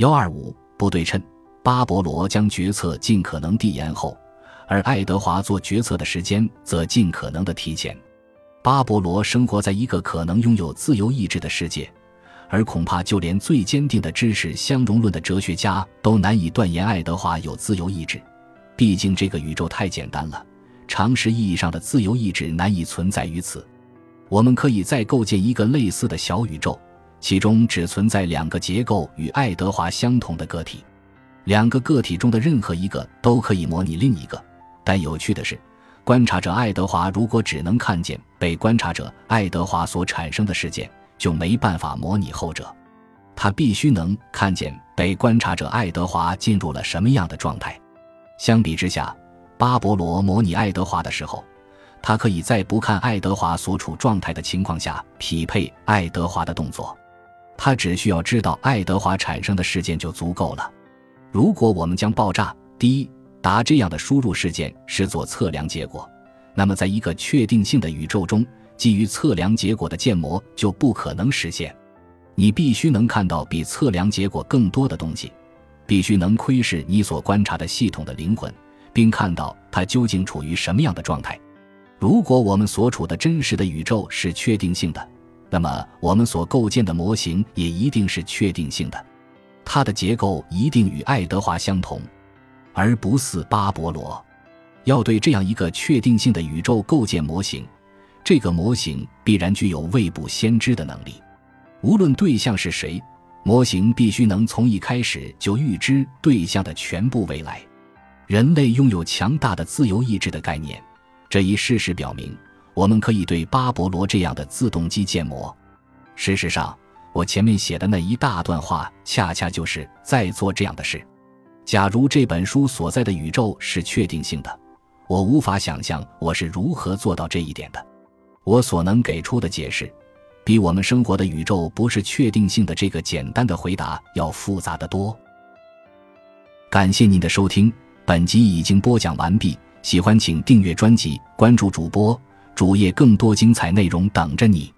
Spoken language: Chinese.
幺二五不对称，巴勃罗将决策尽可能地延后，而爱德华做决策的时间则尽可能的提前。巴勃罗生活在一个可能拥有自由意志的世界，而恐怕就连最坚定的支持相容论的哲学家都难以断言爱德华有自由意志。毕竟这个宇宙太简单了，常识意义上的自由意志难以存在于此。我们可以再构建一个类似的小宇宙。其中只存在两个结构与爱德华相同的个体，两个个体中的任何一个都可以模拟另一个。但有趣的是，观察者爱德华如果只能看见被观察者爱德华所产生的事件，就没办法模拟后者。他必须能看见被观察者爱德华进入了什么样的状态。相比之下，巴勃罗模拟爱德华的时候，他可以在不看爱德华所处状态的情况下匹配爱德华的动作。他只需要知道爱德华产生的事件就足够了。如果我们将爆炸 D 答这样的输入事件视作测量结果，那么在一个确定性的宇宙中，基于测量结果的建模就不可能实现。你必须能看到比测量结果更多的东西，必须能窥视你所观察的系统的灵魂，并看到它究竟处于什么样的状态。如果我们所处的真实的宇宙是确定性的。那么，我们所构建的模型也一定是确定性的，它的结构一定与爱德华相同，而不似巴勃罗。要对这样一个确定性的宇宙构建模型，这个模型必然具有未卜先知的能力。无论对象是谁，模型必须能从一开始就预知对象的全部未来。人类拥有强大的自由意志的概念，这一事实表明。我们可以对巴勃罗这样的自动机建模。事实上，我前面写的那一大段话，恰恰就是在做这样的事。假如这本书所在的宇宙是确定性的，我无法想象我是如何做到这一点的。我所能给出的解释，比我们生活的宇宙不是确定性的这个简单的回答要复杂的多。感谢您的收听，本集已经播讲完毕。喜欢请订阅专辑，关注主播。主页更多精彩内容等着你。